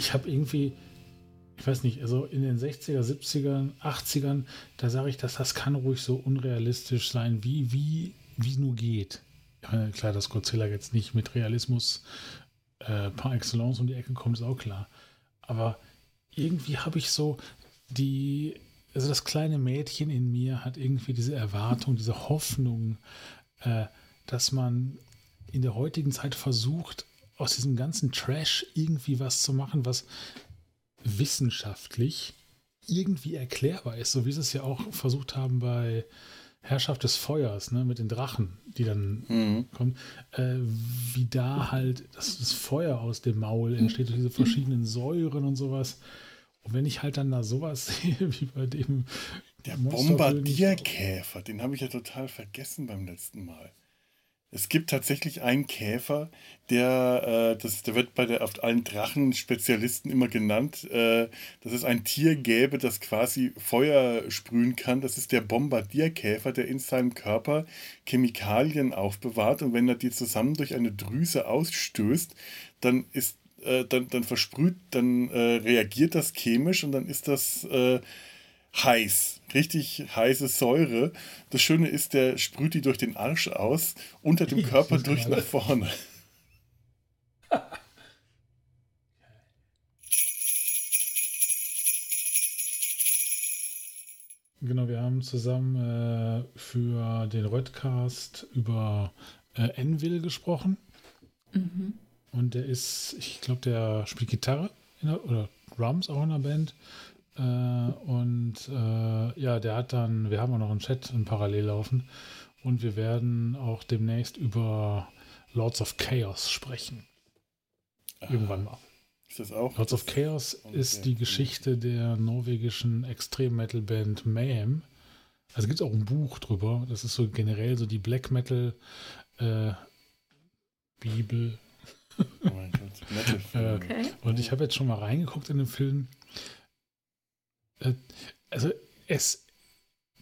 Ich habe irgendwie, ich weiß nicht, also in den 60er, 70ern, 80ern, da sage ich, dass das kann ruhig so unrealistisch sein, wie, wie, wie nur geht. Ja, klar, dass Godzilla jetzt nicht mit Realismus äh, par excellence um die Ecke kommt, ist auch klar. Aber irgendwie habe ich so die, also das kleine Mädchen in mir hat irgendwie diese Erwartung, diese Hoffnung, äh, dass man in der heutigen Zeit versucht, aus diesem ganzen Trash irgendwie was zu machen, was wissenschaftlich irgendwie erklärbar ist, so wie sie es ja auch versucht haben bei Herrschaft des Feuers, ne, mit den Drachen, die dann mhm. kommen, äh, wie da halt das, das, Feuer aus dem Maul entsteht durch diese verschiedenen Säuren und sowas. Und wenn ich halt dann da sowas sehe, wie bei dem. Der Bombardierkäfer, den habe ich ja total vergessen beim letzten Mal. Es gibt tatsächlich einen Käfer, der, äh, das, der wird bei der, auf allen Drachenspezialisten immer genannt, äh, dass es ein Tier gäbe, das quasi Feuer sprühen kann. Das ist der Bombardierkäfer, der in seinem Körper Chemikalien aufbewahrt. Und wenn er die zusammen durch eine Drüse ausstößt, dann ist äh, dann, dann versprüht, dann äh, reagiert das chemisch und dann ist das äh, heiß, richtig heiße Säure. Das Schöne ist, der sprüht die durch den Arsch aus, unter dem Körper durch nach vorne. Genau, wir haben zusammen äh, für den Redcast über äh, Envil gesprochen. Mhm. Und der ist, ich glaube, der spielt Gitarre der, oder Drums auch in der Band. Äh, und äh, ja, der hat dann, wir haben auch noch einen Chat im Parallel laufen und wir werden auch demnächst über Lords of Chaos sprechen. Irgendwann mal. Ist das auch? Lords of Chaos okay. ist die Geschichte der norwegischen Extrem-Metal-Band Mayhem. Also gibt es auch ein Buch drüber. Das ist so generell so die Black Metal äh, Bibel. Oh mein Gott, Metal. okay. Und ich habe jetzt schon mal reingeguckt in den Film. Äh, also es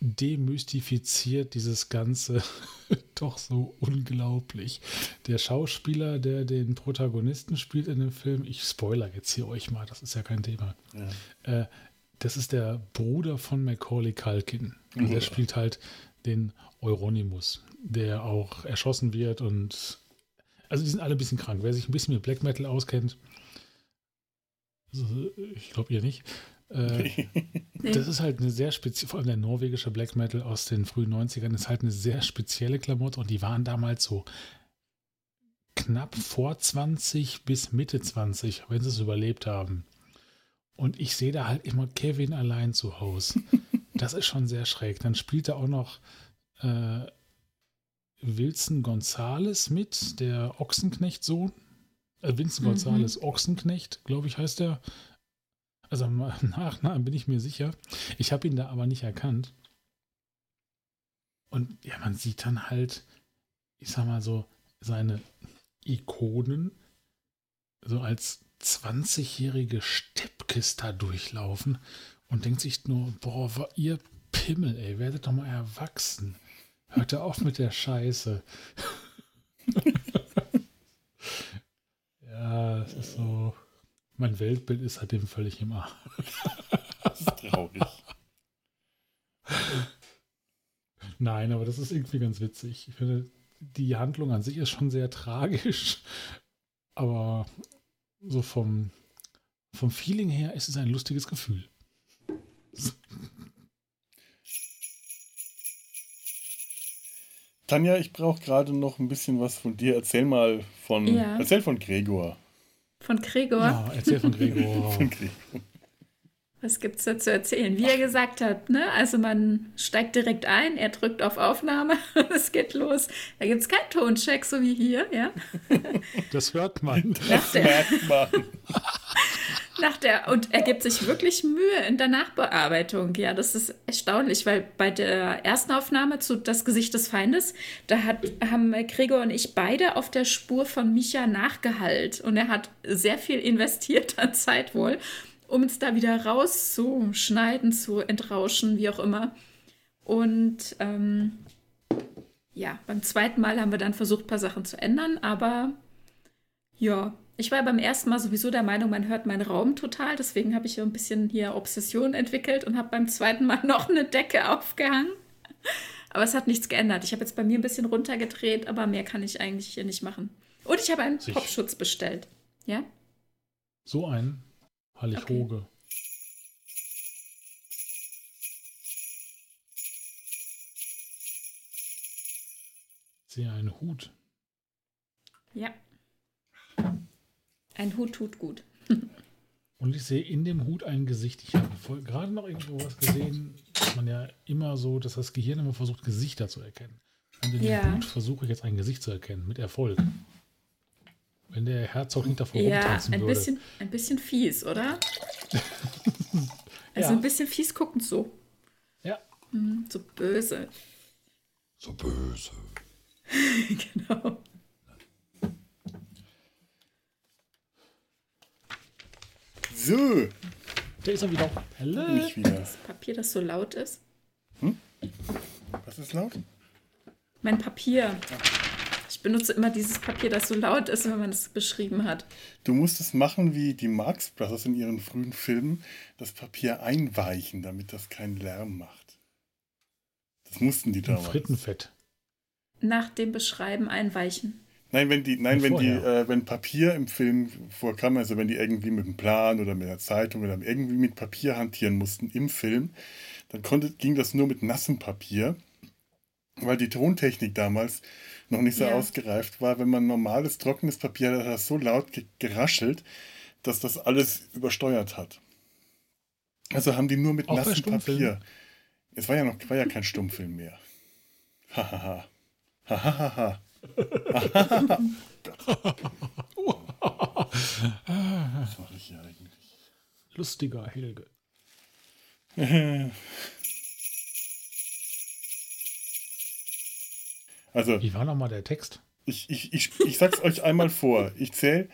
demystifiziert dieses Ganze doch so unglaublich. Der Schauspieler, der den Protagonisten spielt in dem Film, ich spoiler jetzt hier euch mal, das ist ja kein Thema. Ja. Äh, das ist der Bruder von Macaulay Culkin. Und der spielt halt den Euronymous, der auch erschossen wird und also die sind alle ein bisschen krank. Wer sich ein bisschen mit Black Metal auskennt, ich glaube ihr nicht, äh, das ist halt eine sehr spezielle, vor allem der norwegische Black Metal aus den frühen 90ern ist halt eine sehr spezielle Klamotte und die waren damals so knapp vor 20 bis Mitte 20, wenn sie es überlebt haben. Und ich sehe da halt immer Kevin allein zu Hause. Das ist schon sehr schräg. Dann spielt er auch noch äh, Wilson Gonzales mit, der Ochsenknecht-Sohn. Äh, Vincent mhm. Gonzales Ochsenknecht, glaube ich, heißt der. Also im Nachnamen bin ich mir sicher. Ich habe ihn da aber nicht erkannt. Und ja, man sieht dann halt, ich sag mal so, seine Ikonen so als 20-jährige Steppkis da durchlaufen und denkt sich nur, boah, ihr Pimmel, ey, werdet doch mal erwachsen. Hört er auf mit der Scheiße. ja, es ist so. Mein Weltbild ist halt dem völlig im Arsch. das ist traurig. Nein, aber das ist irgendwie ganz witzig. Ich finde, die Handlung an sich ist schon sehr tragisch, aber so vom, vom Feeling her ist es ein lustiges Gefühl. Tanja, ich brauche gerade noch ein bisschen was von dir. Erzähl mal von, ja. erzähl von Gregor. Von Gregor? Ja, erzähl von Gregor. von Gregor. Was gibt es da zu erzählen? Wie er gesagt hat, ne? Also man steigt direkt ein, er drückt auf Aufnahme, es geht los. Da gibt es keinen Toncheck, so wie hier, ja. Das hört man. Das merkt man. Nach der, und er gibt sich wirklich Mühe in der Nachbearbeitung. Ja, das ist erstaunlich, weil bei der ersten Aufnahme zu Das Gesicht des Feindes, da hat, haben Gregor und ich beide auf der Spur von Micha nachgehallt. Und er hat sehr viel investiert an Zeit wohl, um es da wieder rauszuschneiden, zu entrauschen, wie auch immer. Und ähm, ja, beim zweiten Mal haben wir dann versucht, ein paar Sachen zu ändern, aber ja, Ich war beim ersten Mal sowieso der Meinung, man hört meinen Raum total. Deswegen habe ich so ein bisschen hier Obsession entwickelt und habe beim zweiten Mal noch eine Decke aufgehangen. Aber es hat nichts geändert. Ich habe jetzt bei mir ein bisschen runtergedreht, aber mehr kann ich eigentlich hier nicht machen. Und ich habe einen Sich. Popschutz bestellt. Ja? So ein Hallig-Hoge. Okay. Sehe einen Hut. Ja. Ein Hut tut gut. Und ich sehe in dem Hut ein Gesicht. Ich habe gerade noch irgendwo was gesehen, dass man ja immer so, dass das Gehirn immer versucht, Gesichter zu erkennen. Und in ja. dem Hut versuche ich jetzt ein Gesicht zu erkennen, mit Erfolg. Wenn der Herzog nicht davor ja, rumtanzen ein würde. Bisschen, ein bisschen fies, oder? also ja. ein bisschen fies guckend so. Ja. Mhm, so böse. So böse. genau. So. Der ist er wieder. Hallo. Nicht wieder. Das Papier, das so laut ist. Hm? Was ist laut? Mein Papier. Ich benutze immer dieses Papier, das so laut ist, wenn man es beschrieben hat. Du musst es machen wie die Marx Brothers in ihren frühen Filmen, das Papier einweichen, damit das keinen Lärm macht. Das mussten die damals. Frittenfett. Nach dem Beschreiben einweichen. Nein, wenn die, nein, wenn die, äh, wenn Papier im Film vorkam, also wenn die irgendwie mit einem Plan oder mit einer Zeitung oder irgendwie mit Papier hantieren mussten im Film, dann konnte, ging das nur mit nassem Papier, weil die Tontechnik damals noch nicht so ja. ausgereift war. Wenn man normales, trockenes Papier hat, hat das so laut geraschelt, dass das alles übersteuert hat. Also haben die nur mit Auch nassem Papier. Es war ja noch war ja kein Stummfilm mehr. Hahaha. Hahaha. Was mache ich hier eigentlich? Lustiger Helge. Also, Wie war nochmal der Text? Ich, ich, ich, ich sag's euch einmal vor. Ich zähle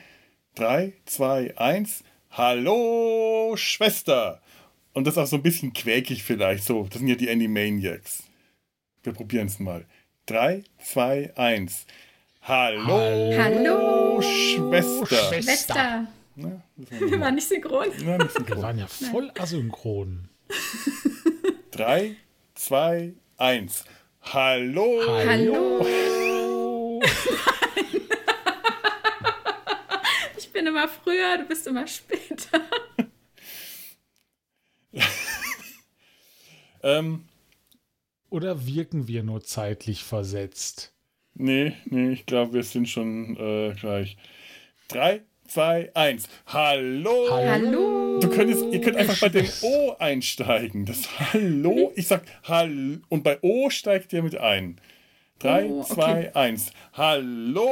3, 2, 1. Hallo, Schwester! Und das auch so ein bisschen quäkig vielleicht. So, das sind ja die Animaniacs. Wir probieren es mal. 3, 2, 1. Hallo, Hallo Schwester. Schwester. Ja, wir waren nicht synchron. Ja, nicht synchron. Wir waren ja voll asynchron. 3, 2, 1. Hallo. Hallo. ich bin immer früher, du bist immer später. ähm, oder wirken wir nur zeitlich versetzt? Nee, nee, ich glaube, wir sind schon äh, gleich. Drei, zwei, eins. Hallo! Hallo! Du könntest, ihr könnt einfach bei dem O einsteigen. Das Hallo, ich sag Hallo. Und bei O steigt ihr mit ein. Drei, oh, okay. zwei, eins. Hallo,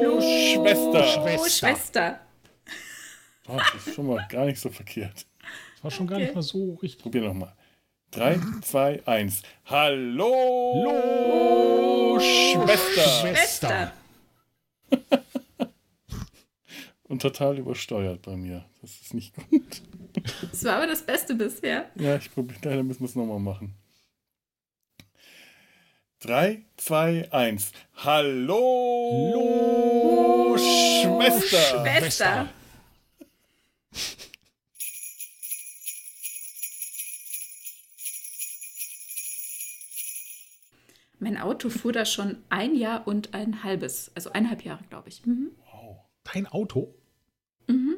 Hallo Schwester. Schwester. Schwester. Oh, das ist schon mal gar nicht so verkehrt. Das war schon okay. gar nicht mal so richtig. Probier nochmal. 3, 2, 1. Hallo, Hallo Schwester. Schwester. Und total übersteuert bei mir. Das ist nicht gut. Das war aber das Beste bisher. Ja, ich probiere, leider müssen wir es nochmal machen. 3, 2, 1. Hallo, Hallo Schwester. Schwester. Mein Auto fuhr da schon ein Jahr und ein halbes, also eineinhalb Jahre, glaube ich. Mhm. Wow. Dein Auto? Mhm.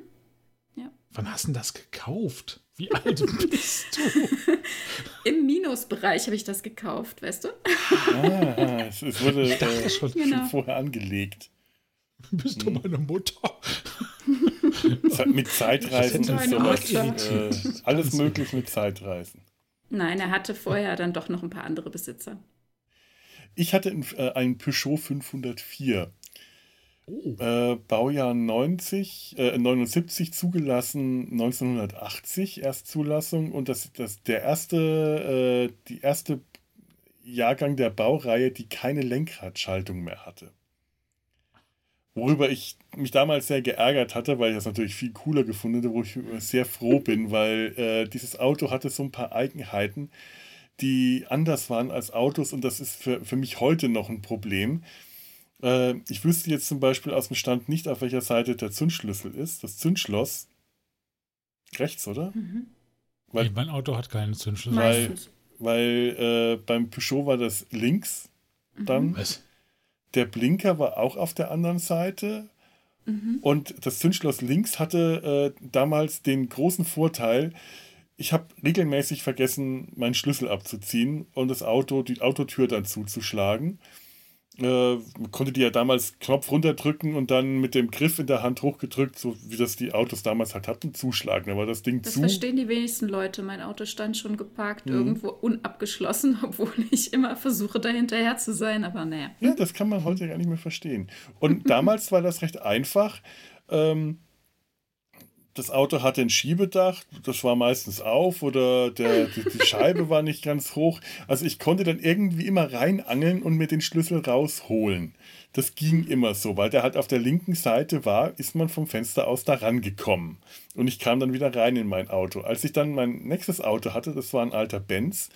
Ja. Wann hast du das gekauft? Wie alt bist du? Im Minusbereich habe ich das gekauft, weißt du? ah, es, es wurde äh, schon, genau. schon, vorher angelegt. Bist du hm. meine Mutter? mit Zeitreisen und sowas. Äh, alles möglich mit Zeitreisen. Nein, er hatte vorher dann doch noch ein paar andere Besitzer. Ich hatte einen Peugeot 504. Oh. Äh, Baujahr 90, äh, 79 zugelassen, 1980 Erstzulassung und das, das der erste, äh, die erste Jahrgang der Baureihe, die keine Lenkradschaltung mehr hatte. Worüber ich mich damals sehr geärgert hatte, weil ich das natürlich viel cooler gefunden habe, wo ich sehr froh bin, weil äh, dieses Auto hatte so ein paar Eigenheiten, die anders waren als Autos und das ist für, für mich heute noch ein Problem. Äh, ich wüsste jetzt zum Beispiel aus dem Stand nicht, auf welcher Seite der Zündschlüssel ist. Das Zündschloss. Rechts, oder? Mhm. Weil, nee, mein Auto hat keinen Zündschlüssel. Weil, weil äh, beim Peugeot war das links mhm. dann. Was? Der Blinker war auch auf der anderen Seite. Mhm. Und das Zündschloss links hatte äh, damals den großen Vorteil, ich habe regelmäßig vergessen, meinen Schlüssel abzuziehen und das Auto, die Autotür dann zuzuschlagen. Äh, konnte die ja damals Knopf runterdrücken und dann mit dem Griff in der Hand hochgedrückt, so wie das die Autos damals halt hatten, zuschlagen. Da war das Ding das zu. Das verstehen die wenigsten Leute. Mein Auto stand schon geparkt, mhm. irgendwo unabgeschlossen, obwohl ich immer versuche, da hinterher zu sein, aber naja. Ja, das kann man heute gar nicht mehr verstehen. Und damals war das recht einfach. Ähm, das Auto hatte ein Schiebedach, das war meistens auf oder der, die, die, Scheibe war nicht ganz hoch. Also ich konnte dann irgendwie immer reinangeln und mir den Schlüssel rausholen. Das ging immer so, weil der halt auf der linken Seite war, ist man vom Fenster aus da rangekommen. Und ich kam dann wieder rein in mein Auto. Als ich dann mein nächstes Auto hatte, das war ein alter Benz,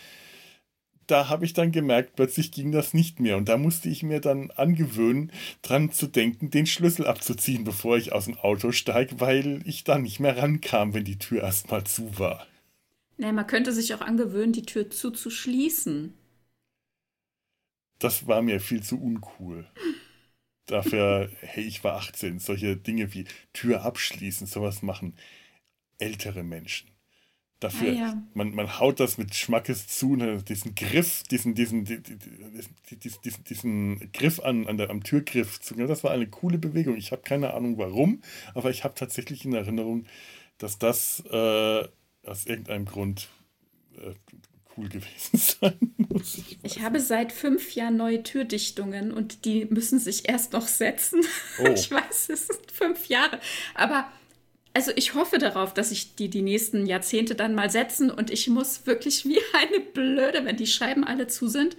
da habe ich dann gemerkt, plötzlich ging das nicht mehr. Und da musste ich mir dann angewöhnen, dran zu denken, den Schlüssel abzuziehen, bevor ich aus dem Auto steige, weil ich da nicht mehr rankam, wenn die Tür erstmal zu war. Naja, man könnte sich auch angewöhnen, die Tür zuzuschließen. Das war mir viel zu uncool. Dafür, hey, ich war 18, solche Dinge wie Tür abschließen, sowas machen ältere Menschen. Dafür, ah, ja. man, man haut das mit Schmackes zu, ne, diesen Griff, diesen, diesen, diesen, diesen, diesen Griff an, an der, am Türgriff zu. Das war eine coole Bewegung. Ich habe keine Ahnung warum, aber ich habe tatsächlich in Erinnerung, dass das äh, aus irgendeinem Grund äh, cool gewesen sein muss. Ich, ich habe seit fünf Jahren neue Türdichtungen und die müssen sich erst noch setzen. Oh. Ich weiß, es sind fünf Jahre. Aber also ich hoffe darauf, dass sich die die nächsten Jahrzehnte dann mal setzen und ich muss wirklich wie eine Blöde, wenn die Scheiben alle zu sind,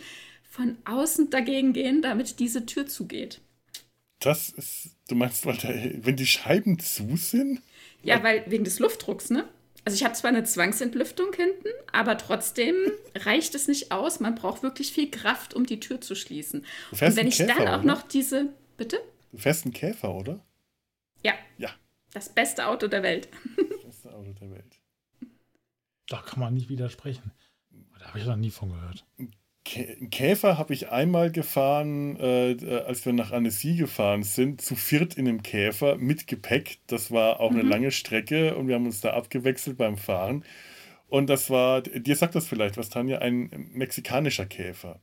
von außen dagegen gehen, damit diese Tür zugeht. Das ist, du meinst, da, wenn die Scheiben zu sind? Ja, weil wegen des Luftdrucks, ne? Also ich habe zwar eine Zwangsentlüftung hinten, aber trotzdem reicht es nicht aus. Man braucht wirklich viel Kraft, um die Tür zu schließen. Und wenn ich Käfer, dann auch oder? noch diese, bitte? Du fährst einen Käfer, oder? Ja. Ja, das beste Auto der Welt. Das beste Auto der Welt. Da kann man nicht widersprechen. Da habe ich noch nie von gehört. Einen Käfer habe ich einmal gefahren, äh, äh, als wir nach Annecy gefahren sind, zu viert in einem Käfer mit Gepäck. Das war auch mhm. eine lange Strecke und wir haben uns da abgewechselt beim Fahren. Und das war, dir sagt das vielleicht was, Tanja, ein mexikanischer Käfer.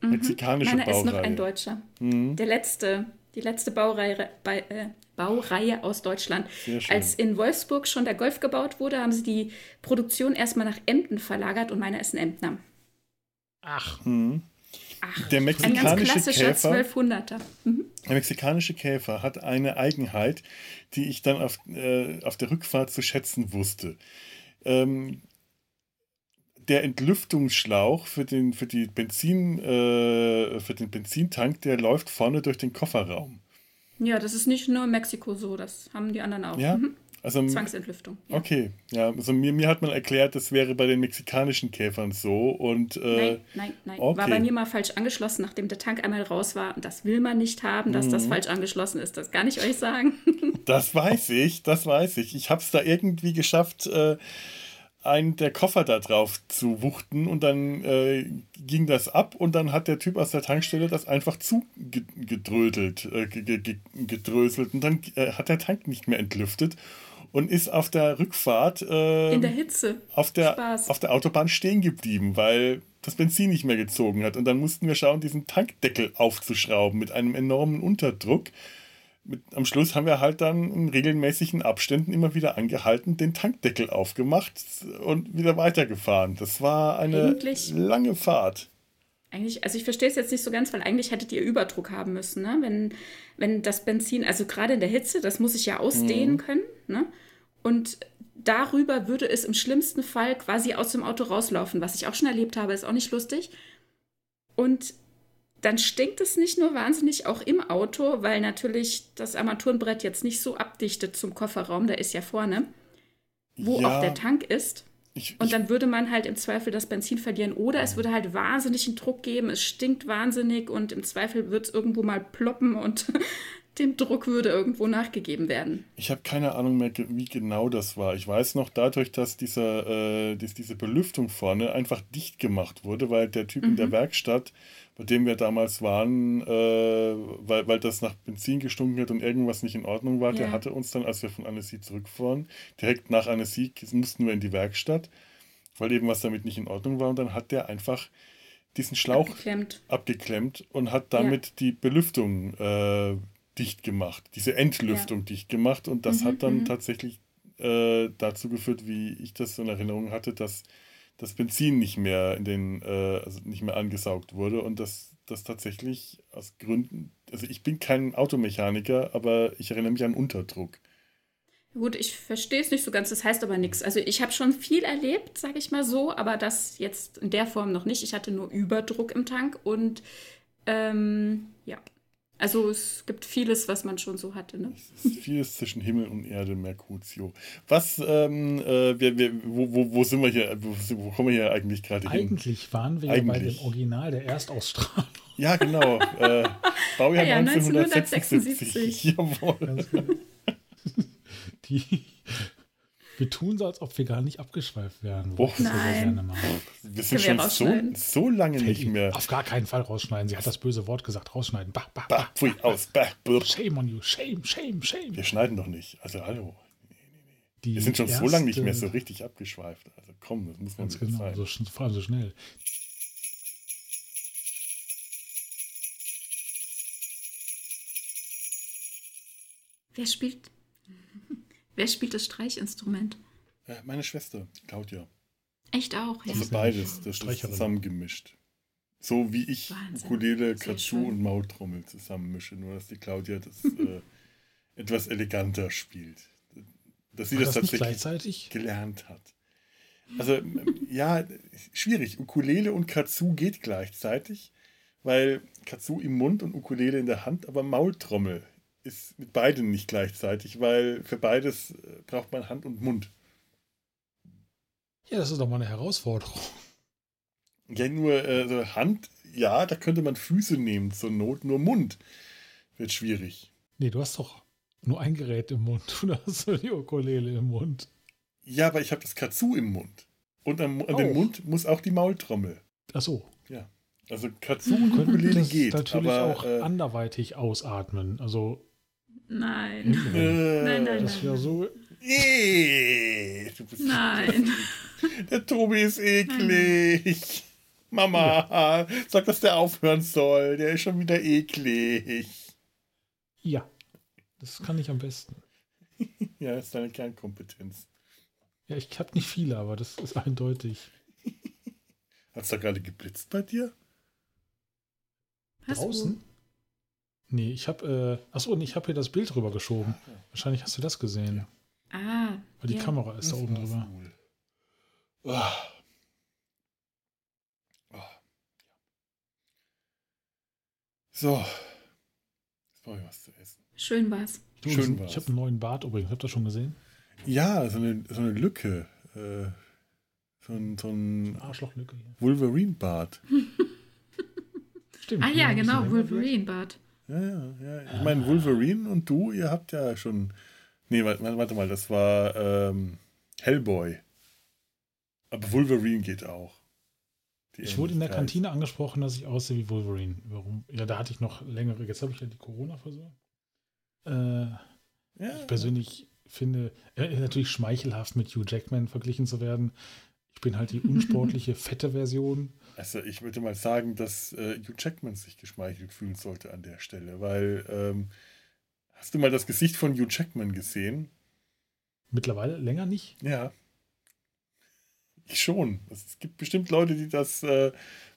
Mhm. Mexikanische Meiner Baureihe. ist noch ein deutscher. Mhm. Der letzte, die letzte Baureihe, bei, äh, Baureihe aus Deutschland. Als in Wolfsburg schon der Golf gebaut wurde, haben sie die Produktion erstmal nach Emden verlagert und meiner ist ein Emdner. Ach. Mhm. Ach, der mexikanische ein ganz klassischer Käfer, 1200er. Mhm. Der mexikanische Käfer hat eine Eigenheit, die ich dann auf, äh, auf der Rückfahrt zu schätzen wusste. Ähm, der Entlüftungsschlauch für den, für, die Benzin, äh, für den Benzintank, der läuft vorne durch den Kofferraum. Ja, das ist nicht nur in Mexiko so, das haben die anderen auch. Ja. Mhm. Also, Zwangsentlüftung. Ja. Okay, ja, also mir, mir hat man erklärt, das wäre bei den mexikanischen Käfern so und äh, nein, nein, nein, okay. war bei mir mal falsch angeschlossen, nachdem der Tank einmal raus war und das will man nicht haben, dass mhm. das falsch angeschlossen ist. Das kann ich euch sagen. das weiß ich, das weiß ich. Ich habe es da irgendwie geschafft. Äh, einen der Koffer da drauf zu wuchten und dann äh, ging das ab und dann hat der Typ aus der Tankstelle das einfach zugedrödelt, äh, gedröselt und dann äh, hat der Tank nicht mehr entlüftet und ist auf der Rückfahrt äh, in der Hitze. auf der, auf der Autobahn stehen geblieben, weil das Benzin nicht mehr gezogen hat. Und dann mussten wir schauen, diesen Tankdeckel aufzuschrauben mit einem enormen Unterdruck mit, am Schluss haben wir halt dann in regelmäßigen Abständen immer wieder angehalten, den Tankdeckel aufgemacht und wieder weitergefahren. Das war eine eigentlich, lange Fahrt. Eigentlich, also ich verstehe es jetzt nicht so ganz, weil eigentlich hättet ihr Überdruck haben müssen, ne? Wenn, wenn das Benzin, also gerade in der Hitze, das muss ich ja ausdehnen mhm. können, ne? Und darüber würde es im schlimmsten Fall quasi aus dem Auto rauslaufen, was ich auch schon erlebt habe, ist auch nicht lustig. Und dann stinkt es nicht nur wahnsinnig auch im Auto, weil natürlich das Armaturenbrett jetzt nicht so abdichtet zum Kofferraum, der ist ja vorne, wo ja, auch der Tank ist. Ich, und dann würde man halt im Zweifel das Benzin verlieren. Oder es würde halt wahnsinnigen Druck geben, es stinkt wahnsinnig und im Zweifel wird es irgendwo mal ploppen und dem Druck würde irgendwo nachgegeben werden. Ich habe keine Ahnung mehr, wie genau das war. Ich weiß noch dadurch, dass, dieser, äh, dass diese Belüftung vorne einfach dicht gemacht wurde, weil der Typ mhm. in der mhm. Werkstatt, bei dem wir damals waren, äh, weil, weil das nach Benzin gestunken hat und irgendwas nicht in Ordnung war, ja. der hatte uns dann, als wir von Annecy zurückfuhren, direkt nach Annecy mussten wir in die Werkstatt, weil eben was damit nicht in Ordnung war und dann hat der einfach diesen Schlauch abgeklemmt, abgeklemmt und hat damit ja. die Belüftung äh, dicht gemacht, diese Entlüftung ja. dicht gemacht und das mhm, hat dann mhm. tatsächlich äh, dazu geführt, wie ich das in Erinnerung hatte, dass das Benzin nicht mehr in den, äh, also nicht mehr angesaugt wurde und das, das tatsächlich aus Gründen, also ich bin kein Automechaniker, aber ich erinnere mich an Unterdruck. Gut, ich verstehe es nicht so ganz, das heißt aber nichts. Also ich habe schon viel erlebt, sage ich mal so, aber das jetzt in der Form noch nicht. Ich hatte nur Überdruck im Tank und ähm, ja, also es gibt vieles, was man schon so hatte. Ne? Vieles zwischen Himmel und Erde, Mercutio. Was, ähm, äh, wir, wir, wo, wo, wo, sind wir hier, wo, wo kommen wir hier eigentlich gerade hin? Eigentlich waren wir eigentlich. ja bei dem Original der Erstausstrahlung. Ja, genau. Äh, Baujahr ja, 1976. 1976. Jawohl. Die, wir tun so, als ob wir gar nicht abgeschweift werden. Boah, Nein. Wir sind schon so, so lange Fällt nicht mehr. Auf gar keinen Fall rausschneiden. Sie hat das böse Wort gesagt. Rausschneiden. Bah, bah, bah, bah pfui, aus. Bah, bah. Shame on you. Shame, shame, shame. Wir schneiden doch nicht. Also, hallo. Nee, nee, nee. wir sind schon erste, so lange nicht mehr so richtig abgeschweift. Also, komm, das muss man ganz genau, sein. So, vor allem so schnell. Wer spielt Wer spielt das Streichinstrument? Äh, meine Schwester, Claudia. Echt auch, ja. Also beides, das ist zusammengemischt. So wie ich Wahnsinn. Ukulele, Katsu und Maultrommel zusammenmische, nur dass die Claudia das äh, etwas eleganter spielt. Dass sie War das, das tatsächlich gelernt hat. Also ja, schwierig. Ukulele und Katsu geht gleichzeitig, weil Katsu im Mund und Ukulele in der Hand, aber Maultrommel ist mit beiden nicht gleichzeitig, weil für beides äh, braucht man Hand und Mund. Ja, das ist doch mal eine Herausforderung. Ja, nur äh, Hand, ja, da könnte man Füße nehmen zur Not, nur Mund wird schwierig. Nee, du hast doch nur ein Gerät im Mund. Du hast die Ukulele im Mund. Ja, aber ich habe das Katsu im Mund. Und an, an den Mund muss auch die Maultrommel. Ach so. Ja. Also Katsu und Ukulele geht. natürlich aber, auch äh, anderweitig ausatmen. Also Nein. Äh, nein, nein, Das wäre so. Äh, nein. Der Tobi ist eklig. Mama, ja. sag, dass der aufhören soll. Der ist schon wieder eklig. Ja, das kann ich am besten. ja, das ist deine Kernkompetenz. Ja, ich habe nicht viele, aber das ist eindeutig. Hat es da gerade geblitzt bei dir? Hast Draußen? Du? Nee, ich habe, äh, achso, und ich habe hier das Bild rüber geschoben. Wahrscheinlich hast du das gesehen. Ah. Weil die ja. Kamera ist das da oben drüber. Cool. Oh. Oh. So. Jetzt brauche ich was zu essen. Schön war's. Du, Schön war's. Ich habe einen neuen Bart übrigens. Habt ihr das schon gesehen? Ja, so eine, so eine Lücke. Äh, so ein, so ein Arschlochlücke hier. Wolverine-Bart. Stimmt. Ah ja, genau, Wolverine-Bart. Ja, ja, ja. Ich meine, Wolverine und du, ihr habt ja schon. Nee, warte, warte mal, das war ähm, Hellboy. Aber Wolverine geht auch. ich wurde in der Kantine angesprochen, dass ich aussehe wie Wolverine. Warum? Ja, da hatte ich noch längere. Jetzt habe ich ja die Corona-Versorgung. Äh, ja. Ich persönlich finde, äh, natürlich schmeichelhaft mit Hugh Jackman verglichen zu werden. Ich bin halt die unsportliche, fette Version. Also ich würde mal sagen, dass äh, Hugh Jackman sich geschmeichelt fühlen sollte an der Stelle, weil ähm, hast du mal das Gesicht von Hugh Jackman gesehen? Mittlerweile länger nicht? Ja. Ich schon. Es gibt bestimmt Leute, die das äh,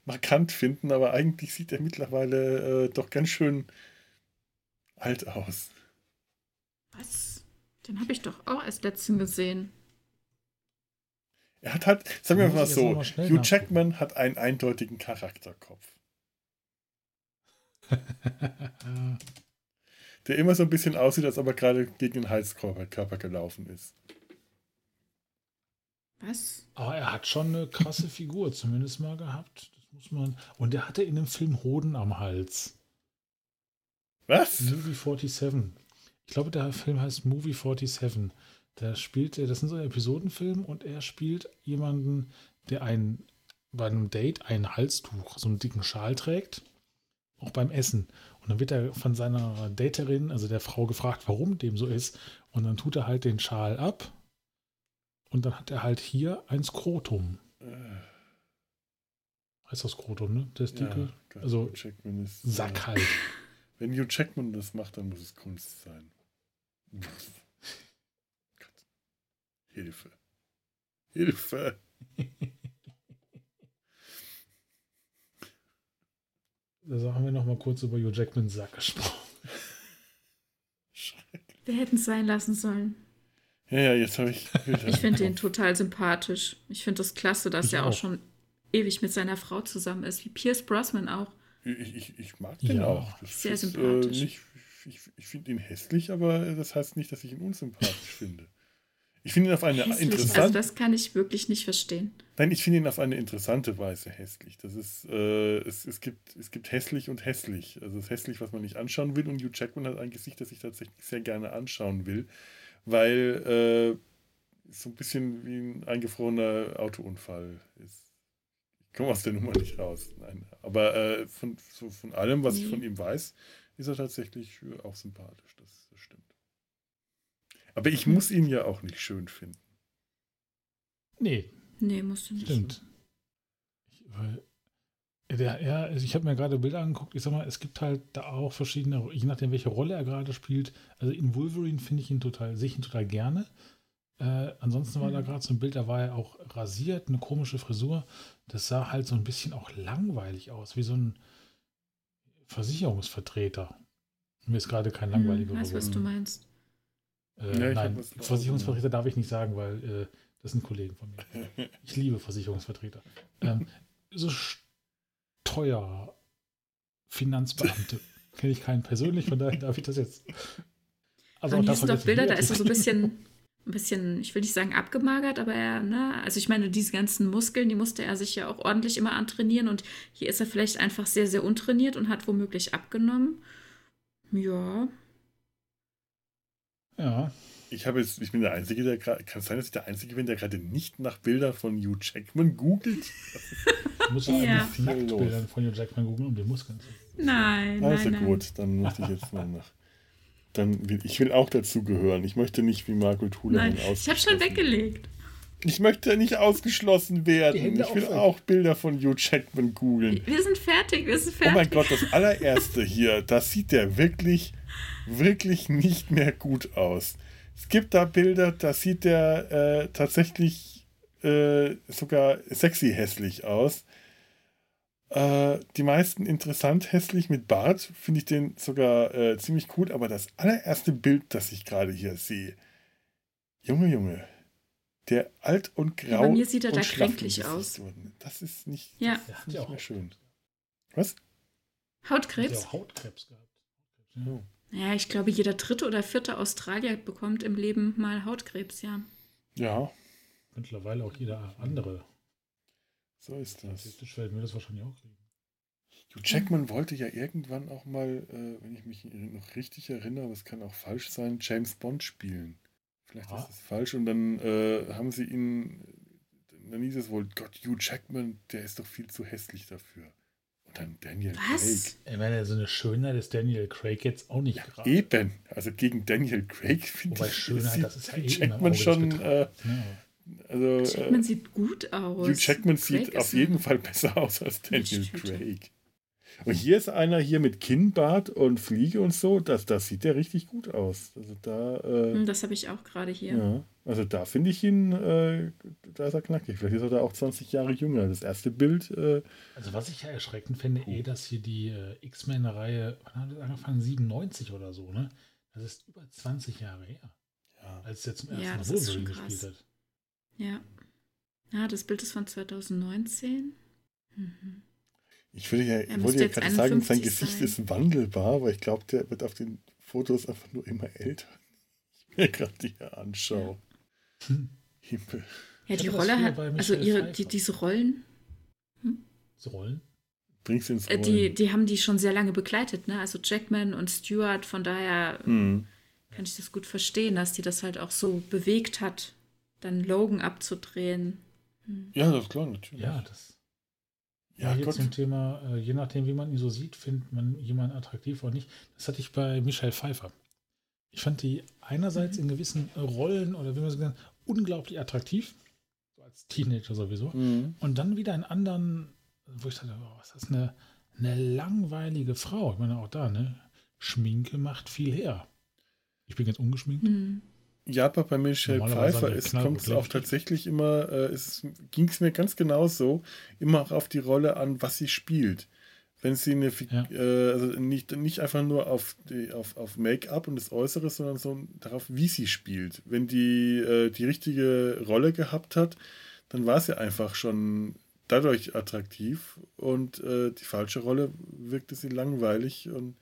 markant finden, aber eigentlich sieht er mittlerweile äh, doch ganz schön alt aus. Was? Den habe ich doch auch erst letztens gesehen. Er hat halt, sagen wir mal so, Hugh Jackman hat einen eindeutigen Charakterkopf. der immer so ein bisschen aussieht, als ob er gerade gegen den Heizkörper gelaufen ist. Was? Aber er hat schon eine krasse Figur zumindest mal gehabt. Das muss man. Und er hatte in dem Film Hoden am Hals. Was? Movie 47. Ich glaube, der Film heißt Movie 47. Da spielt er, das sind so Episodenfilme und er spielt jemanden, der einen, bei einem Date ein Halstuch, so einen dicken Schal trägt, auch beim Essen. Und dann wird er von seiner Daterin, also der Frau, gefragt, warum dem so ist. Und dann tut er halt den Schal ab und dann hat er halt hier ein Skrotum. Äh. Heißt das Skrotum, ne? Der ist dicke. Ja, also Sack halt. Wenn Hugh Jackman das macht, dann muss es Kunst sein. Hilfe. Hilfe. Da haben wir noch mal kurz über Hugh Jackmans Sack gesprochen. Wir hätten es sein lassen sollen. Ja, ja, jetzt habe ich. ich finde den total sympathisch. Ich finde das klasse, dass ich er auch. auch schon ewig mit seiner Frau zusammen ist, wie Pierce Brosnan auch. Ich, ich, ich mag den ja. auch. Das Sehr ist, äh, sympathisch. Äh, nicht, ich ich finde ihn hässlich, aber das heißt nicht, dass ich ihn unsympathisch finde. Ich finde ihn auf eine interessante. Also das kann ich wirklich nicht verstehen. Nein, ich finde ihn auf eine interessante Weise hässlich. Das ist, äh, es, es, gibt, es gibt hässlich und hässlich. Also es ist hässlich, was man nicht anschauen will. Und Hugh Jackman hat ein Gesicht, das ich tatsächlich sehr gerne anschauen will, weil äh, so ein bisschen wie ein eingefrorener Autounfall ist komme aus der Nummer nicht raus. Nein. Aber äh, von, so von allem, was nee. ich von ihm weiß, ist er tatsächlich auch sympathisch. Das. Aber ich muss ihn ja auch nicht schön finden. Nee. Nee, musst du nicht. Stimmt. Ich, weil, der, ja, also ich habe mir gerade Bilder angeguckt. Ich sag mal, es gibt halt da auch verschiedene, je nachdem, welche Rolle er gerade spielt. Also in Wolverine finde ich ihn total, sehe ich ihn total gerne. Äh, ansonsten war da mhm. gerade so ein Bild, da war er auch rasiert, eine komische Frisur. Das sah halt so ein bisschen auch langweilig aus, wie so ein Versicherungsvertreter. Mir ist gerade kein langweiliger hm, weiß, was du meinst. Äh, ja, nein, Versicherungsvertreter darf ich nicht sagen, weil äh, das sind Kollegen von mir. Ich liebe Versicherungsvertreter. Ähm, so Steuer, Finanzbeamte kenne ich keinen persönlich, von daher darf ich das jetzt. Also Und hier sind doch Bilder, da ist er so ein bisschen ein bisschen, ich will nicht sagen abgemagert, aber er, ne, also ich meine, diese ganzen Muskeln, die musste er sich ja auch ordentlich immer antrainieren und hier ist er vielleicht einfach sehr, sehr untrainiert und hat womöglich abgenommen. Ja. Ja. Ich habe jetzt, ich bin der Einzige, der gerade, kann es sein, dass ich der Einzige bin, der gerade nicht nach Bildern von Hugh Jackman googelt? Du musst ja. nach Bildern von Hugh Jackman googeln, um die Muskeln zu. Nein, also nein, gut, dann möchte ich jetzt mal nach dann will ich will auch dazu gehören. Ich möchte nicht wie Marco Nein, ich habe schon weggelegt. Ich möchte nicht ausgeschlossen werden. Ich will auch Bilder von Hugh Jackman googeln. Wir sind fertig, wir sind fertig. Oh mein Gott, das allererste hier, das sieht der wirklich, wirklich nicht mehr gut aus. Es gibt da Bilder, da sieht der äh, tatsächlich äh, sogar sexy hässlich aus. Äh, die meisten interessant hässlich mit Bart, finde ich den sogar äh, ziemlich cool, aber das allererste Bild, das ich gerade hier sehe, Junge, Junge, der alt und grau. Ja, bei mir sieht er da kränklich aus. Das ist nicht, ja. das ist nicht mehr schön. Was? Hautkrebs? Ja, Hautkrebs gehabt. Ja. Ja, ich glaube, jeder dritte oder vierte Australier bekommt im Leben mal Hautkrebs, ja. Ja. Mittlerweile auch jeder andere. So ist das. Statistisch werden wir das wahrscheinlich auch kriegen. Hugh Jackman wollte ja irgendwann auch mal, äh, wenn ich mich noch richtig erinnere, aber es kann auch falsch sein, James Bond spielen. Vielleicht ah. ist es falsch und dann äh, haben sie ihn, dann hieß es wohl, Gott, Hugh Jackman, der ist doch viel zu hässlich dafür. Dann Daniel Was? Craig. Ich meine, so eine Schönheit ist Daniel Craig jetzt auch nicht ja, gerade. Eben, also gegen Daniel Craig finde ich, Schönheit, das ist ja Hugh eh Jackman schon... Äh, ja. Also, Jackman äh, sieht gut aus. Hugh Jackman Craig sieht auf jeden Fall besser aus als Daniel Craig. Und hier ist einer hier mit Kinnbart und Fliege und so. Das, das sieht ja richtig gut aus. Also da, äh, hm, das habe ich auch gerade hier. Ja, also da finde ich ihn, äh, da ist er knackig. Vielleicht ist er da auch 20 Jahre jünger. Das erste Bild. Äh, also was ich ja erschreckend finde, eh, dass hier die äh, X-Men-Reihe, wann hat das angefangen? 97 oder so, ne? Das ist über 20 Jahre her. Ja. Als er zum ersten ja, Mal Wolverine gespielt hat. Ja. Ja, das Bild ist von 2019. Mhm. Ich würde ja, ich wollte ja gerade sagen, sein Gesicht sein. ist wandelbar, aber ich glaube, der wird auf den Fotos einfach nur immer älter. Ich mir gerade hier anschaue. Ja. Himmel. Ja, die Rolle hat, also ihre, die, diese Rollen. Hm? Diese Rollen? Bringst du ins Rollen. Die, die haben die schon sehr lange begleitet, ne? Also Jackman und Stewart, von daher hm. kann ich das gut verstehen, dass die das halt auch so bewegt hat, dann Logan abzudrehen. Hm. Ja, das ist klar, natürlich. Ja, das. Ja, hier Gott. zum Thema, äh, je nachdem, wie man ihn so sieht, findet man jemanden attraktiv oder nicht. Das hatte ich bei Michelle Pfeiffer. Ich fand die einerseits mhm. in gewissen Rollen oder wie man so gesagt unglaublich attraktiv, so als Teenager sowieso, mhm. und dann wieder in anderen, wo ich dachte, oh, was ist das eine, eine langweilige Frau? Ich meine, auch da, ne? Schminke macht viel her. Ich bin jetzt ungeschminkt. Mhm. Ja, aber bei Michelle Pfeiffer kommt es auch tatsächlich immer, äh, ging es mir ganz genau so, immer auch auf die Rolle an, was sie spielt. Wenn sie eine, ja. äh, also nicht, nicht einfach nur auf, die, auf, auf Make-up und das Äußere, sondern so darauf, wie sie spielt. Wenn die äh, die richtige Rolle gehabt hat, dann war sie einfach schon dadurch attraktiv und äh, die falsche Rolle wirkte sie langweilig und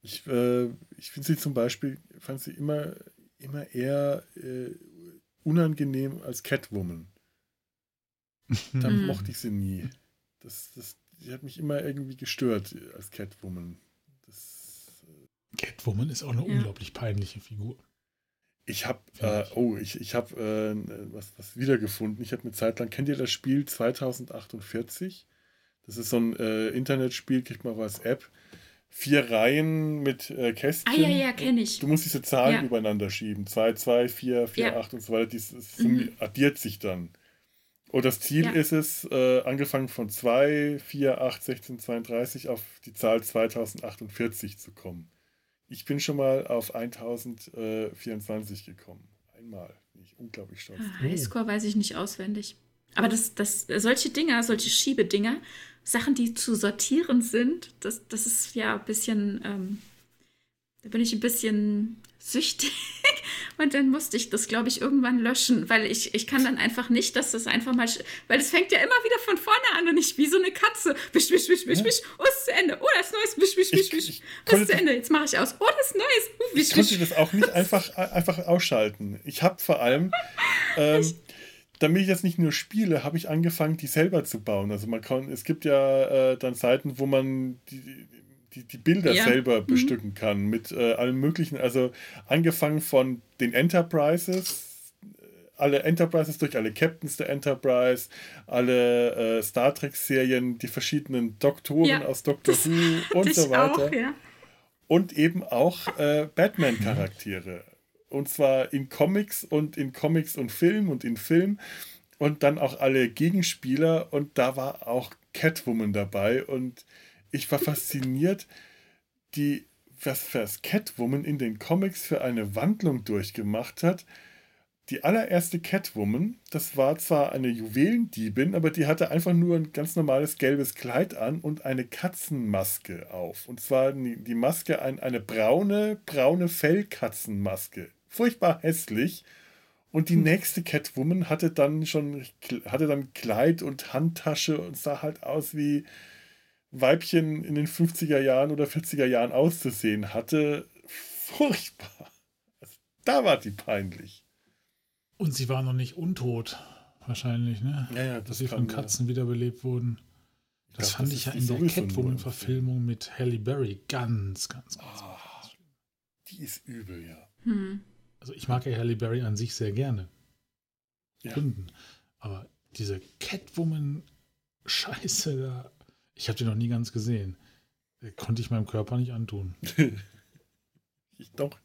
ich, äh, ich finde sie zum Beispiel, fand sie immer, immer eher äh, unangenehm als Catwoman. da mhm. mochte ich sie nie. Das, das, die hat mich immer irgendwie gestört als Catwoman. Das, äh Catwoman ist auch eine ja. unglaublich peinliche Figur. Ich habe, äh, oh, ich, ich habe äh, was, was wiedergefunden. Ich habe eine Zeit lang, kennt ihr das Spiel 2048? Das ist so ein äh, Internetspiel, kriegt man als App vier Reihen mit äh, Kästchen. Ah, ja, ja, kenne ich. Du musst diese Zahlen ja. übereinander schieben. 2, 2, 4, 4, 8 und so weiter. Das mhm. addiert sich dann. Und das Ziel ja. ist es, äh, angefangen von 2, 4, 8, 16, 32 auf die Zahl 2048 zu kommen. Ich bin schon mal auf 1024 gekommen. Einmal. Bin ich unglaublich stolz. Ah, Highscore weiß ich nicht auswendig. Aber das, das, solche Dinger, solche Schiebedinger, Sachen, die zu sortieren sind, das, das ist ja ein bisschen, ähm, da bin ich ein bisschen süchtig. Und dann musste ich das, glaube ich, irgendwann löschen, weil ich, ich kann dann einfach nicht, dass das einfach mal, weil es fängt ja immer wieder von vorne an und nicht wie so eine Katze. Wisch, wisch, wisch, wisch, wisch. Oh, ist zu Ende. Oh, das ist Neues. Wisch, wisch, wisch, wisch. Oh, ist zu Ende. Jetzt mache ich aus. Oh, das ist Neues. Uh, wisch, ich konnte das auch nicht einfach, einfach ausschalten. Ich habe vor allem, ähm, damit ich jetzt nicht nur spiele, habe ich angefangen, die selber zu bauen. Also man kann, es gibt ja äh, dann Seiten, wo man die, die, die Bilder ja. selber mhm. bestücken kann mit äh, allem möglichen. Also angefangen von den Enterprises, äh, alle Enterprises durch alle Captains der Enterprise, alle äh, Star Trek-Serien, die verschiedenen Doktoren ja, aus Doctor Who und so weiter. Auch, ja. Und eben auch äh, Batman-Charaktere. Und zwar in Comics und in Comics und Film und in Film. Und dann auch alle Gegenspieler. Und da war auch Catwoman dabei. Und ich war fasziniert, die, was, was Catwoman in den Comics für eine Wandlung durchgemacht hat. Die allererste Catwoman, das war zwar eine Juwelendiebin, aber die hatte einfach nur ein ganz normales gelbes Kleid an und eine Katzenmaske auf. Und zwar die Maske, eine braune, braune Fellkatzenmaske furchtbar hässlich. Und die hm. nächste Catwoman hatte dann schon, hatte dann Kleid und Handtasche und sah halt aus wie Weibchen in den 50er Jahren oder 40er Jahren auszusehen hatte. Furchtbar. Also, da war die peinlich. Und sie war noch nicht untot, wahrscheinlich, ne? Ja, ja, Dass sie von Katzen ja. wiederbelebt wurden. Das glaub, fand das ich ja in der Catwoman-Verfilmung mit Halle Berry ganz, ganz, ganz, oh, ganz schlimm. Die ist übel, ja. Hm. Also ich mag ja Halle Berry an sich sehr gerne. Ja. Aber diese Catwoman-Scheiße da, ich habe die noch nie ganz gesehen. Konnte ich meinem Körper nicht antun. ich doch.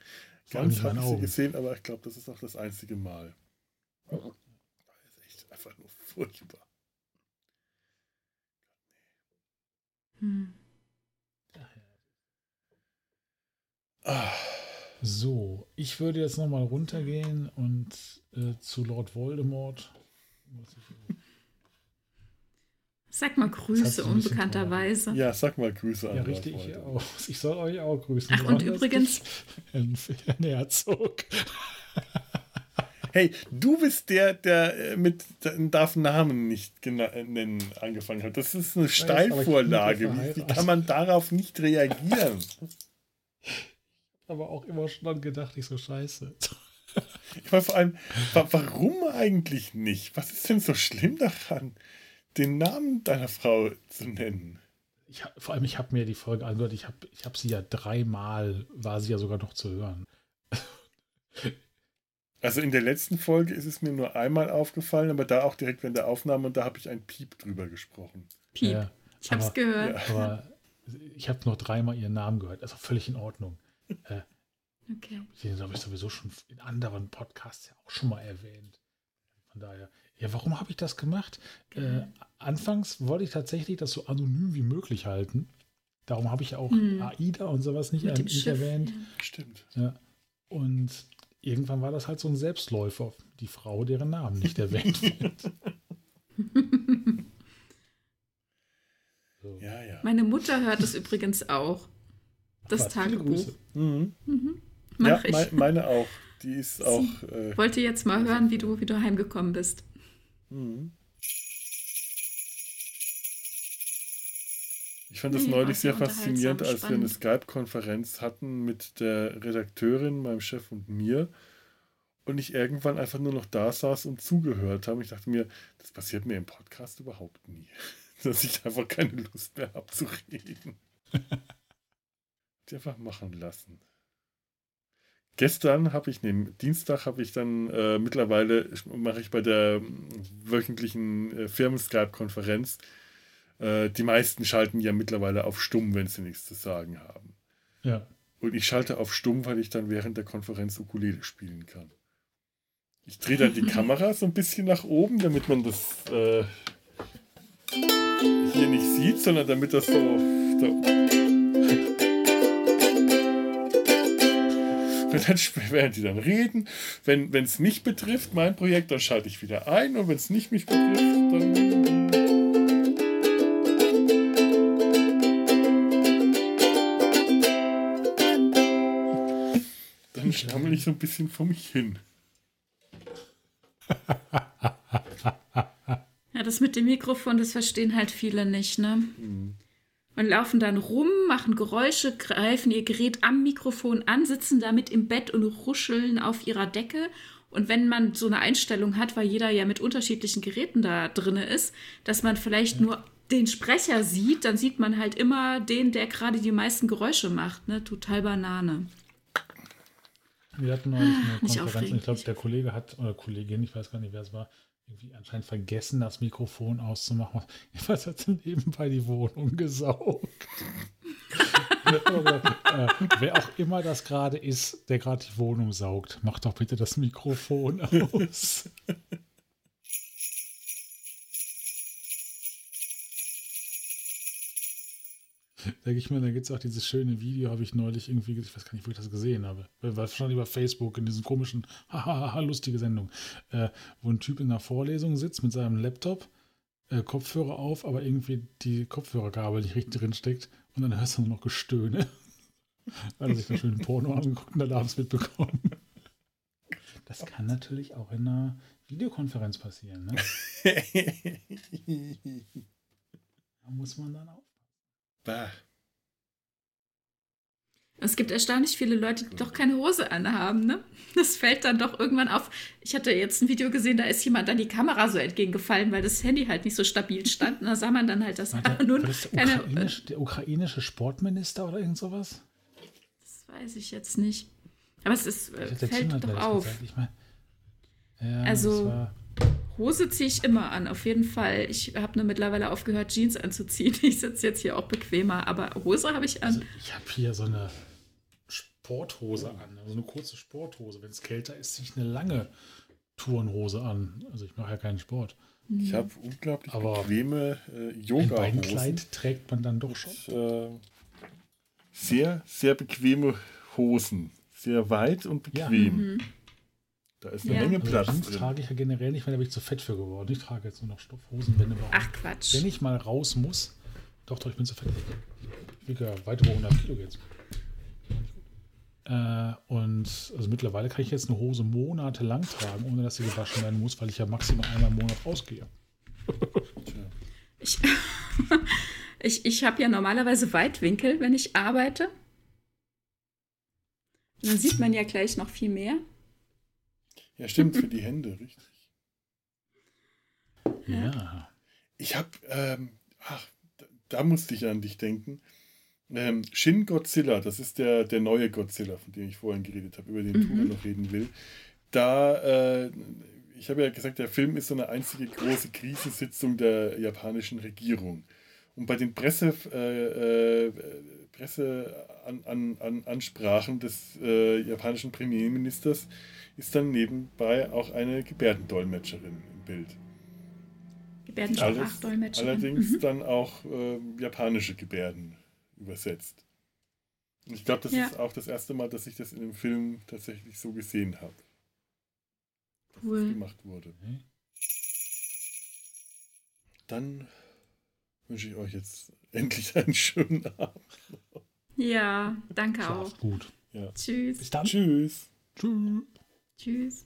Ganz habe ich sie gesehen, aber ich glaube, das ist auch das einzige Mal. Das ist echt einfach nur furchtbar. Hm. Ah. So, ich würde jetzt nochmal runtergehen und äh, zu Lord Voldemort. Sag mal Grüße, unbekannterweise. Ja, sag mal Grüße an Ja, richtig, ich auch. Ich soll euch auch grüßen. Ach, und übrigens. Herrn, Herzog. Hey, du bist der, der äh, mit darf Namen nicht nennen angefangen hat. Das ist eine Steilvorlage. Wie, wie kann man darauf nicht reagieren? aber auch immer schon gedacht, ich so scheiße. Ich meine vor allem, warum eigentlich nicht? Was ist denn so schlimm daran, den Namen deiner Frau zu nennen? Ich, vor allem, ich habe mir die Folge angehört, ich habe ich hab sie ja dreimal, war sie ja sogar noch zu hören. Also in der letzten Folge ist es mir nur einmal aufgefallen, aber da auch direkt während der Aufnahme und da habe ich ein Piep drüber gesprochen. Piep. Ja, ich habe es gehört. Ja. Aber ich habe noch dreimal ihren Namen gehört. Also völlig in Ordnung. Äh, okay. Den habe ich sowieso schon in anderen Podcasts ja auch schon mal erwähnt. Von daher, ja, warum habe ich das gemacht? Äh, anfangs wollte ich tatsächlich das so anonym wie möglich halten. Darum habe ich auch hm. AIDA und sowas nicht, nicht erwähnt. Ja. Stimmt. Ja. Und irgendwann war das halt so ein Selbstläufer. Die Frau, deren Namen nicht erwähnt wird. so. ja, ja. Meine Mutter hört es übrigens auch. Das Was, Tagebuch. Mhm. Mhm. ja, ich. meine auch. Die ist Sie auch. Äh, wollte jetzt mal hören, wie du, wie du heimgekommen bist. Mhm. Ich fand das nee, neulich sehr faszinierend, als spannend. wir eine Skype-Konferenz hatten mit der Redakteurin, meinem Chef und mir. Und ich irgendwann einfach nur noch da saß und zugehört habe. Ich dachte mir, das passiert mir im Podcast überhaupt nie. Dass ich einfach keine Lust mehr habe zu reden. die einfach machen lassen. Gestern habe ich, nee, Dienstag habe ich dann äh, mittlerweile, mache ich bei der wöchentlichen äh, Firmen-Skype-Konferenz äh, die meisten schalten ja mittlerweile auf stumm, wenn sie nichts zu sagen haben. Ja. Und ich schalte auf stumm, weil ich dann während der Konferenz Ukulele spielen kann. Ich drehe dann die Kamera so ein bisschen nach oben, damit man das äh, hier nicht sieht, sondern damit das so. so während die dann reden. Wenn es mich betrifft, mein Projekt, dann schalte ich wieder ein. Und wenn es nicht mich betrifft, dann stammel ich so ein bisschen vor mich hin. ja, das mit dem Mikrofon, das verstehen halt viele nicht, ne? Mhm. Und laufen dann rum, machen Geräusche, greifen ihr Gerät am Mikrofon an, sitzen damit im Bett und ruscheln auf ihrer Decke. Und wenn man so eine Einstellung hat, weil jeder ja mit unterschiedlichen Geräten da drin ist, dass man vielleicht ja. nur den Sprecher sieht, dann sieht man halt immer den, der gerade die meisten Geräusche macht. Ne? Total Banane. Wir hatten neulich eine ah, Konferenz und ich glaube, der Kollege hat, oder Kollegin, ich weiß gar nicht, wer es war, irgendwie anscheinend vergessen, das Mikrofon auszumachen. Weiß, hat nebenbei die Wohnung gesaugt. Äh, wer auch immer das gerade ist, der gerade die Wohnung saugt, macht doch bitte das Mikrofon aus. Denke ich mir, da gibt es auch dieses schöne Video, habe ich neulich irgendwie, ich weiß gar nicht, wo ich das gesehen habe. War schon über Facebook in diesen komischen, hahaha, lustige Sendung, äh, wo ein Typ in einer Vorlesung sitzt mit seinem Laptop, äh, Kopfhörer auf, aber irgendwie die Kopfhörergabel nicht richtig drin steckt und dann hörst du nur noch Gestöhne. Weil er sich da schön Porno angeguckt und dann abends mitbekommen. Das kann natürlich auch in einer Videokonferenz passieren, ne? da muss man dann auch Bah. Es gibt erstaunlich viele Leute, die doch keine Hose anhaben, ne? Das fällt dann doch irgendwann auf. Ich hatte jetzt ein Video gesehen, da ist jemand an die Kamera so entgegengefallen, weil das Handy halt nicht so stabil stand. Und da sah man dann halt das. War der, nun, war das der, ukrainisch, der, ukrainische Sportminister oder irgend sowas? Das weiß ich jetzt nicht. Aber es ist, fällt doch auf. Ich mein, ja, also, Hose ziehe ich immer an, auf jeden Fall. Ich habe nur mittlerweile aufgehört, Jeans anzuziehen. Ich sitze jetzt hier auch bequemer, aber Hose habe ich an. Also ich habe hier so eine Sporthose an, also eine kurze Sporthose. Wenn es kälter ist, ziehe ich eine lange Turnhose an. Also ich mache ja keinen Sport. Ich habe unglaublich aber bequeme äh, yoga Ein Beinkleid trägt man dann doch schon. Und, äh, sehr, sehr bequeme Hosen. Sehr weit und bequem. Ja. Mhm. Da ist eine ja. Menge also Platz. Also drin. trage ich ja generell nicht, weil da bin ich zu fett für geworden. Ich trage jetzt nur noch Stoffhosen, wenn überhaupt. Ach Quatsch. Wenn ich mal raus muss. Doch, doch, ich bin zu fett. Ich wiege ja weit über 100 Kilo jetzt. Äh, und also mittlerweile kann ich jetzt eine Hose monatelang tragen, ohne dass sie gewaschen werden muss, weil ich ja maximal einmal im Monat rausgehe. ich ich, ich habe ja normalerweise Weitwinkel, wenn ich arbeite. Dann sieht man ja gleich noch viel mehr. Ja, stimmt, für die Hände, richtig. Ja. Ich habe, ähm, ach, da, da, musste ich an dich denken. Ähm, Shin Godzilla, das ist der, der neue Godzilla, von dem ich vorhin geredet habe, über den mhm. Tore noch reden will. Da, äh, ich habe ja gesagt, der Film ist so eine einzige große Krisensitzung der japanischen Regierung. Und bei den Presse, äh, äh, Presseansprachen des äh, japanischen Premierministers ist dann nebenbei auch eine Gebärdendolmetscherin im Bild. Gebärdensprachdolmetscherin. Allerdings mhm. dann auch äh, japanische Gebärden übersetzt. Und ich glaube, das ja. ist auch das erste Mal, dass ich das in dem Film tatsächlich so gesehen habe. Cool. Dass das gemacht wurde. Mhm. Dann wünsche ich euch jetzt endlich einen schönen Abend. Ja, danke Schlaf auch. gut. Ja. Tschüss. Bis dann. Tschüss. Tschüss. Tschüss.